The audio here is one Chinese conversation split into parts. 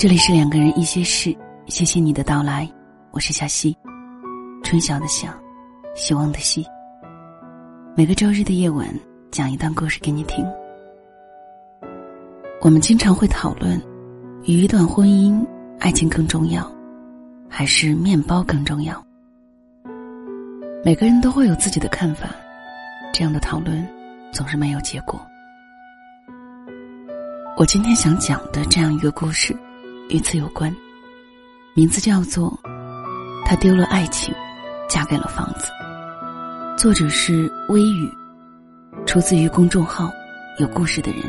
这里是两个人一些事，谢谢你的到来，我是小溪，春晓的晓，希望的希。每个周日的夜晚，讲一段故事给你听。我们经常会讨论，与一段婚姻，爱情更重要，还是面包更重要？每个人都会有自己的看法，这样的讨论总是没有结果。我今天想讲的这样一个故事。与此有关，名字叫做《他丢了爱情，嫁给了房子》。作者是微雨，出自于公众号“有故事的人”。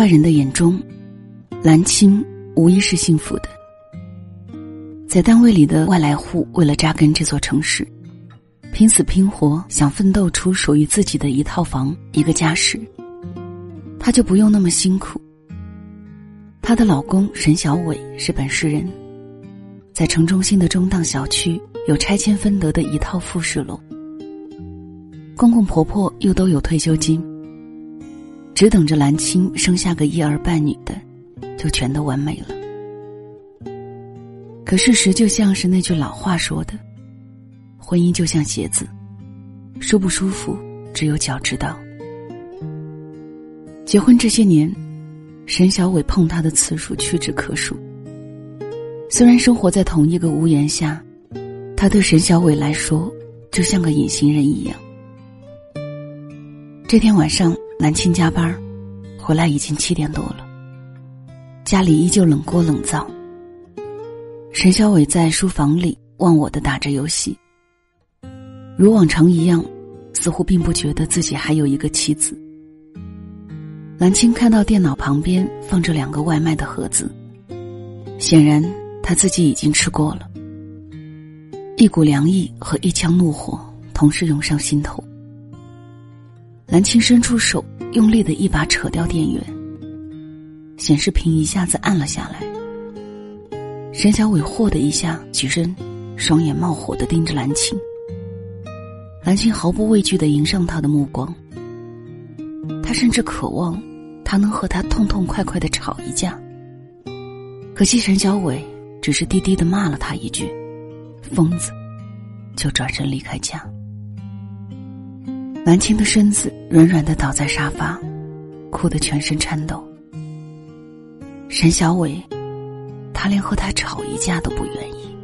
外人的眼中，蓝青无疑是幸福的。在单位里的外来户，为了扎根这座城市，拼死拼活想奋斗出属于自己的一套房、一个家时，她就不用那么辛苦。她的老公沈小伟是本市人，在城中心的中档小区有拆迁分得的一套复式楼，公公婆婆又都有退休金。只等着蓝青生下个一儿半女的，就全都完美了。可事实就像是那句老话说的：“婚姻就像鞋子，舒不舒服，只有脚知道。”结婚这些年，沈小伟碰她的次数屈指可数。虽然生活在同一个屋檐下，他对沈小伟来说就像个隐形人一样。这天晚上。南青加班，回来已经七点多了。家里依旧冷锅冷灶。沈小伟在书房里忘我的打着游戏，如往常一样，似乎并不觉得自己还有一个妻子。蓝青看到电脑旁边放着两个外卖的盒子，显然他自己已经吃过了。一股凉意和一腔怒火同时涌上心头。蓝青伸出手，用力的一把扯掉电源，显示屏一下子暗了下来。沈小伟“嚯”的一下起身，双眼冒火的盯着蓝青。蓝青毫不畏惧的迎上他的目光，他甚至渴望他能和他痛痛快快的吵一架。可惜沈小伟只是低低的骂了他一句“疯子”，就转身离开家。蓝青的身子软软的倒在沙发，哭得全身颤抖。沈小伟，他连和他吵一架都不愿意。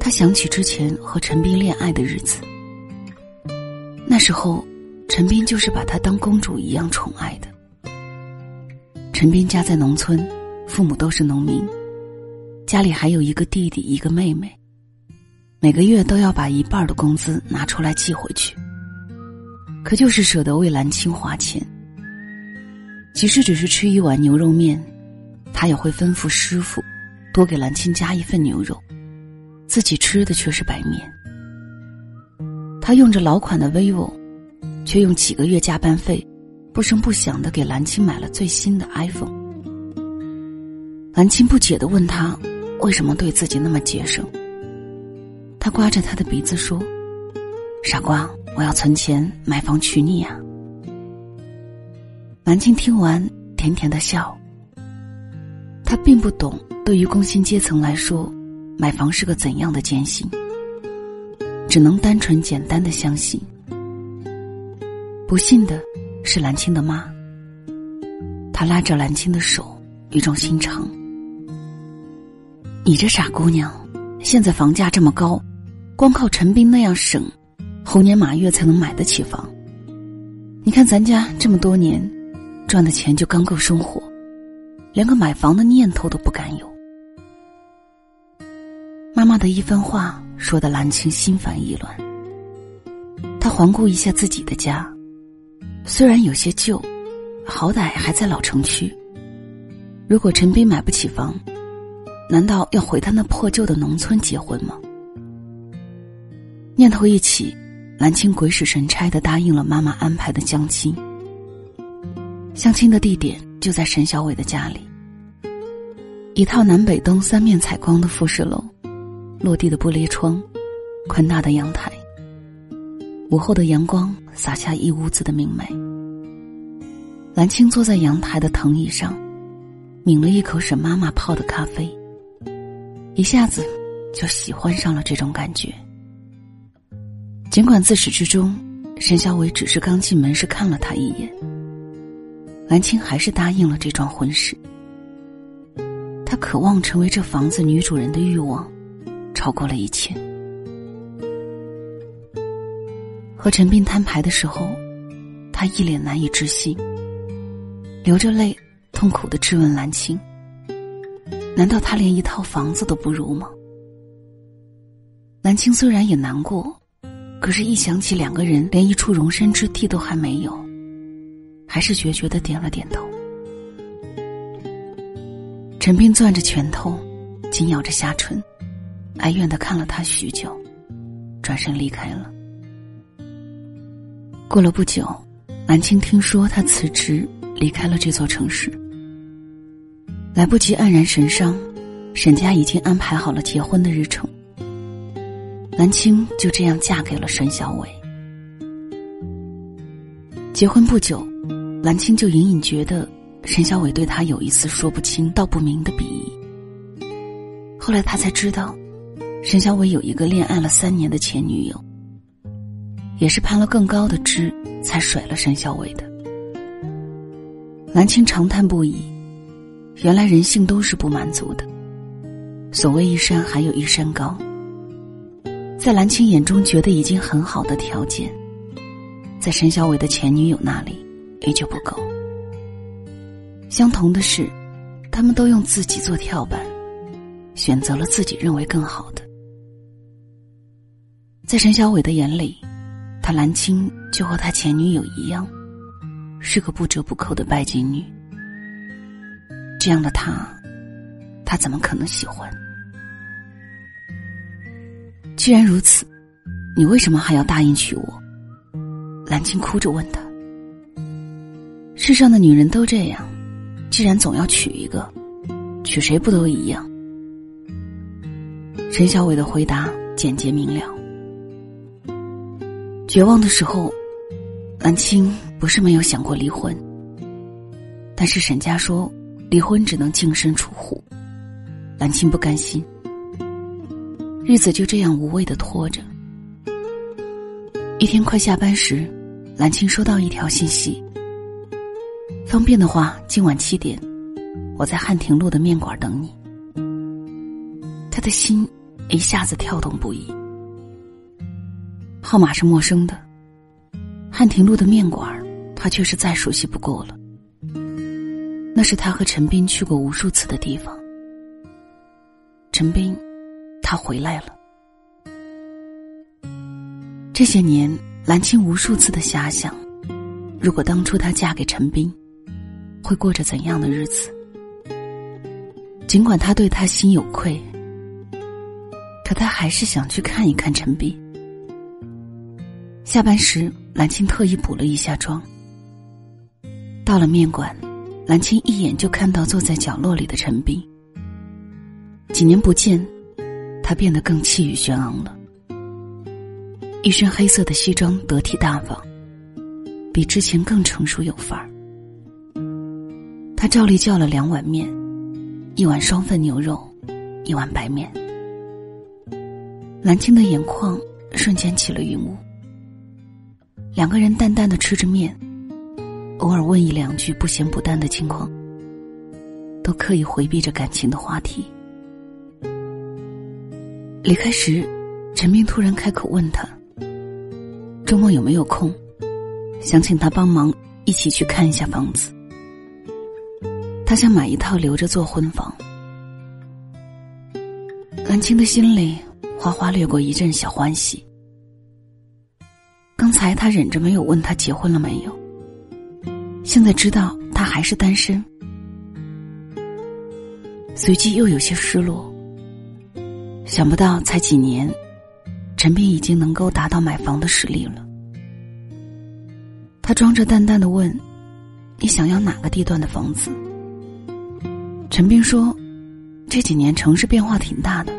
他想起之前和陈斌恋爱的日子，那时候，陈斌就是把她当公主一样宠爱的。陈斌家在农村，父母都是农民，家里还有一个弟弟，一个妹妹。每个月都要把一半的工资拿出来寄回去，可就是舍得为蓝青花钱。即使只是吃一碗牛肉面，他也会吩咐师傅多给蓝青加一份牛肉，自己吃的却是白面。他用着老款的 vivo，却用几个月加班费，不声不响的给蓝青买了最新的 iPhone。蓝青不解的问他，为什么对自己那么节省？他刮着他的鼻子说：“傻瓜，我要存钱买房娶你呀。”蓝青听完，甜甜的笑。他并不懂，对于工薪阶层来说，买房是个怎样的艰辛，只能单纯简单的相信。不幸的是蓝青的妈。他拉着蓝青的手，语重心长：“你这傻姑娘，现在房价这么高。”光靠陈斌那样省，猴年马月才能买得起房。你看咱家这么多年，赚的钱就刚够生活，连个买房的念头都不敢有。妈妈的一番话说的蓝青心烦意乱。他环顾一下自己的家，虽然有些旧，好歹还在老城区。如果陈斌买不起房，难道要回他那破旧的农村结婚吗？念头一起，兰青鬼使神差的答应了妈妈安排的相亲。相亲的地点就在沈小伟的家里，一套南北东三面采光的复式楼，落地的玻璃窗，宽大的阳台。午后的阳光洒下一屋子的明媚。兰青坐在阳台的藤椅上，抿了一口沈妈妈泡的咖啡，一下子就喜欢上了这种感觉。尽管自始至终，沈小伟只是刚进门时看了他一眼，兰青还是答应了这桩婚事。他渴望成为这房子女主人的欲望，超过了一切。和陈斌摊牌的时候，他一脸难以置信，流着泪，痛苦的质问兰青：“难道他连一套房子都不如吗？”兰青虽然也难过。可是，一想起两个人连一处容身之地都还没有，还是决绝的点了点头。陈斌攥着拳头，紧咬着下唇，哀怨的看了他许久，转身离开了。过了不久，兰青听说他辞职离开了这座城市，来不及黯然神伤，沈家已经安排好了结婚的日程。兰青就这样嫁给了沈小伟。结婚不久，兰青就隐隐觉得沈小伟对她有一丝说不清道不明的鄙夷。后来她才知道，沈小伟有一个恋爱了三年的前女友，也是攀了更高的枝才甩了沈小伟的。兰青长叹不已，原来人性都是不满足的，所谓一山还有一山高。在蓝青眼中觉得已经很好的条件，在沈小伟的前女友那里依旧不够。相同的是，他们都用自己做跳板，选择了自己认为更好的。在沈小伟的眼里，他蓝青就和他前女友一样，是个不折不扣的拜金女。这样的他，他怎么可能喜欢？既然如此，你为什么还要答应娶我？蓝青哭着问他。世上的女人都这样，既然总要娶一个，娶谁不都一样？陈小伟的回答简洁明了。绝望的时候，蓝青不是没有想过离婚，但是沈家说离婚只能净身出户，蓝青不甘心。日子就这样无谓的拖着。一天快下班时，蓝青收到一条信息：“方便的话，今晚七点，我在汉庭路的面馆等你。”他的心一下子跳动不已。号码是陌生的，汉庭路的面馆，他却是再熟悉不过了。那是他和陈斌去过无数次的地方。陈斌。他回来了。这些年，兰青无数次的遐想，如果当初她嫁给陈斌，会过着怎样的日子？尽管他对她心有愧，可他还是想去看一看陈斌。下班时，兰青特意补了一下妆。到了面馆，兰青一眼就看到坐在角落里的陈斌。几年不见。他变得更气宇轩昂了，一身黑色的西装得体大方，比之前更成熟有范儿。他照例叫了两碗面，一碗双份牛肉，一碗白面。蓝青的眼眶瞬间起了云雾。两个人淡淡的吃着面，偶尔问一两句不咸不淡的情况，都刻意回避着感情的话题。离开时，陈斌突然开口问他：“周末有没有空？想请他帮忙一起去看一下房子。他想买一套留着做婚房。”蓝青的心里哗哗掠过一阵小欢喜。刚才他忍着没有问他结婚了没有，现在知道他还是单身，随即又有些失落。想不到才几年，陈斌已经能够达到买房的实力了。他装着淡淡的问：“你想要哪个地段的房子？”陈斌说：“这几年城市变化挺大的，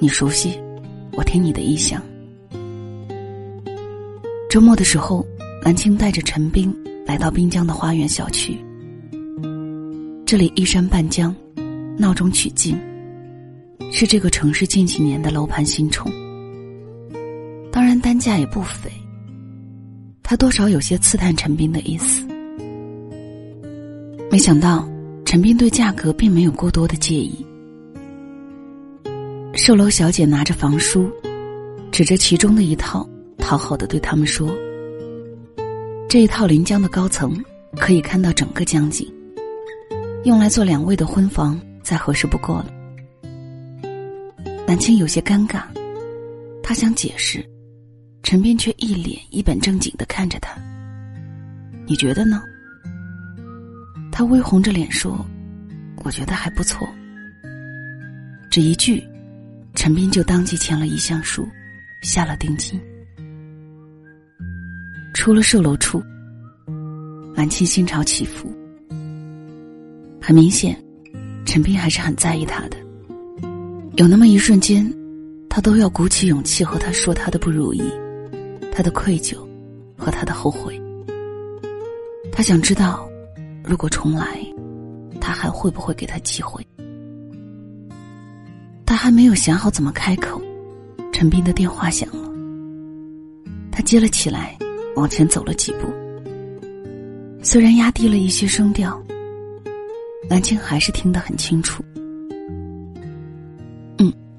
你熟悉，我听你的意向。”周末的时候，蓝青带着陈斌来到滨江的花园小区。这里依山傍江，闹中取静，是这个城市近几年的楼盘新宠。当然，单价也不菲。他多少有些刺探陈斌的意思，没想到陈斌对价格并没有过多的介意。售楼小姐拿着房书，指着其中的一套，讨好的对他们说：“这一套临江的高层，可以看到整个江景，用来做两位的婚房再合适不过了。”南青有些尴尬，他想解释。陈斌却一脸一本正经的看着他。你觉得呢？他微红着脸说：“我觉得还不错。”这一句，陈斌就当即签了意向书，下了定金。出了售楼处，兰青心潮起伏。很明显，陈斌还是很在意他的。有那么一瞬间，他都要鼓起勇气和他说他的不如意。他的愧疚，和他的后悔。他想知道，如果重来，他还会不会给他机会？他还没有想好怎么开口，陈斌的电话响了。他接了起来，往前走了几步。虽然压低了一些声调，蓝青还是听得很清楚。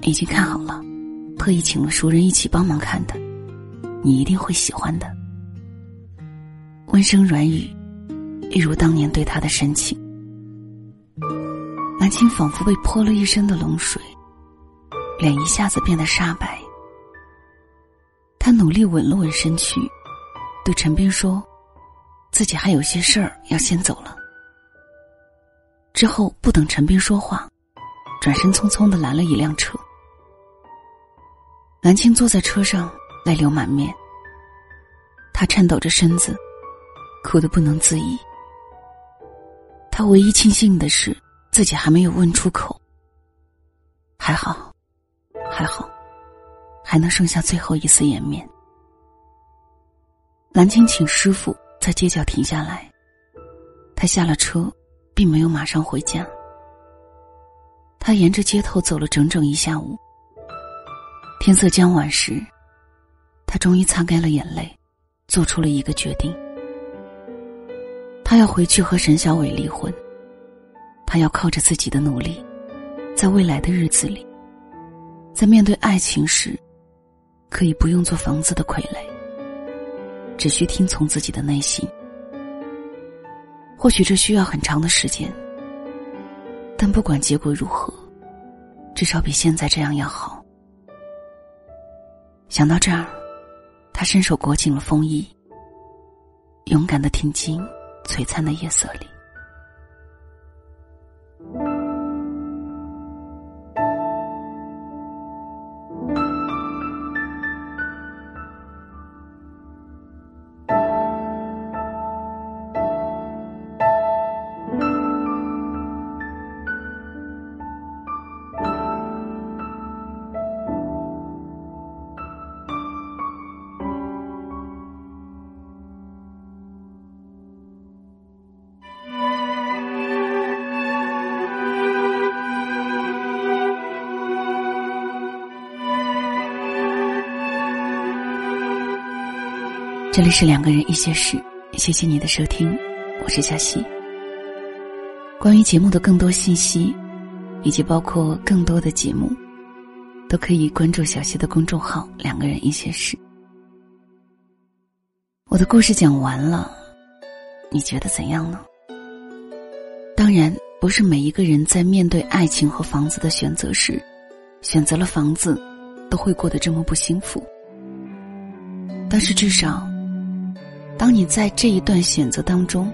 已经看好了，特意请了熟人一起帮忙看的。你一定会喜欢的。温声软语，一如当年对他的深情。蓝青仿佛被泼了一身的冷水，脸一下子变得煞白。他努力稳了稳身躯，对陈斌说：“自己还有些事儿要先走了。”之后不等陈斌说话，转身匆匆的拦了一辆车。蓝青坐在车上。泪流满面，他颤抖着身子，哭得不能自已。他唯一庆幸的是，自己还没有问出口。还好，还好，还能剩下最后一丝颜面。蓝青请师傅在街角停下来，他下了车，并没有马上回家。他沿着街头走了整整一下午。天色将晚时。他终于擦干了眼泪，做出了一个决定。他要回去和沈小伟离婚。他要靠着自己的努力，在未来的日子里，在面对爱情时，可以不用做房子的傀儡，只需听从自己的内心。或许这需要很长的时间，但不管结果如何，至少比现在这样要好。想到这儿。他伸手裹紧了风衣，勇敢的挺进璀璨的夜色里。这里是两个人一些事，谢谢你的收听，我是小溪。关于节目的更多信息，以及包括更多的节目，都可以关注小溪的公众号“两个人一些事”。我的故事讲完了，你觉得怎样呢？当然，不是每一个人在面对爱情和房子的选择时，选择了房子，都会过得这么不幸福。但是至少。当你在这一段选择当中，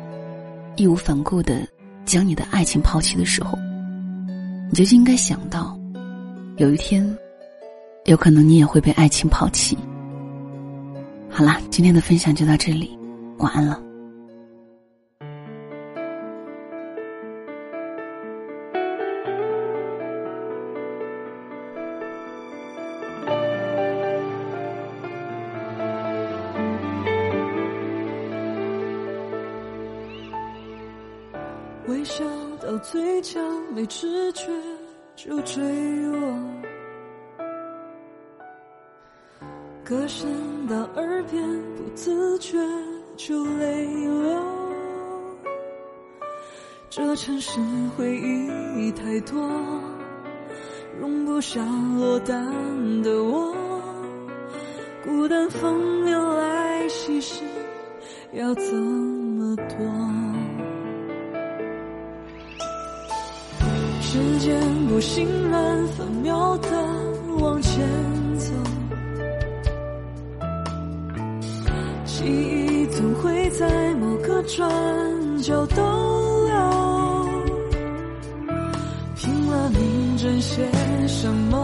义无反顾的将你的爱情抛弃的时候，你就应该想到，有一天，有可能你也会被爱情抛弃。好啦，今天的分享就到这里，晚安了。笑到嘴角，没知觉就坠落；歌声到耳边，不自觉就泪流。这城市回忆太多，容不下落单的我。孤单风流来袭时，要怎么躲？时间不心软，分秒的往前走。记忆总会在某个转角逗留。拼了命争些什么？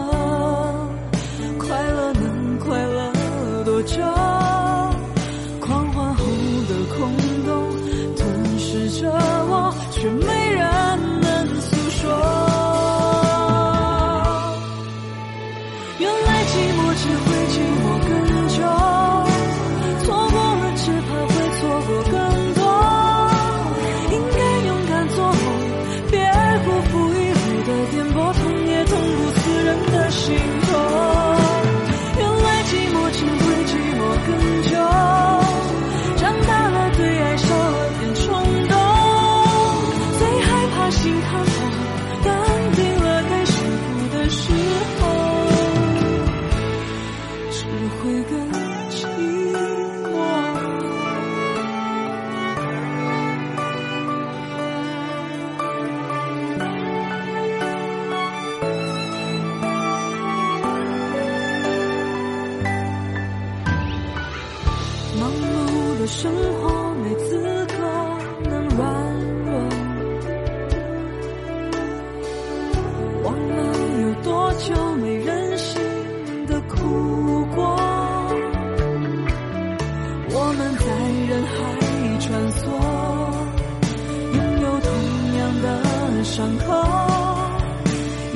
伤口，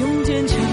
用坚强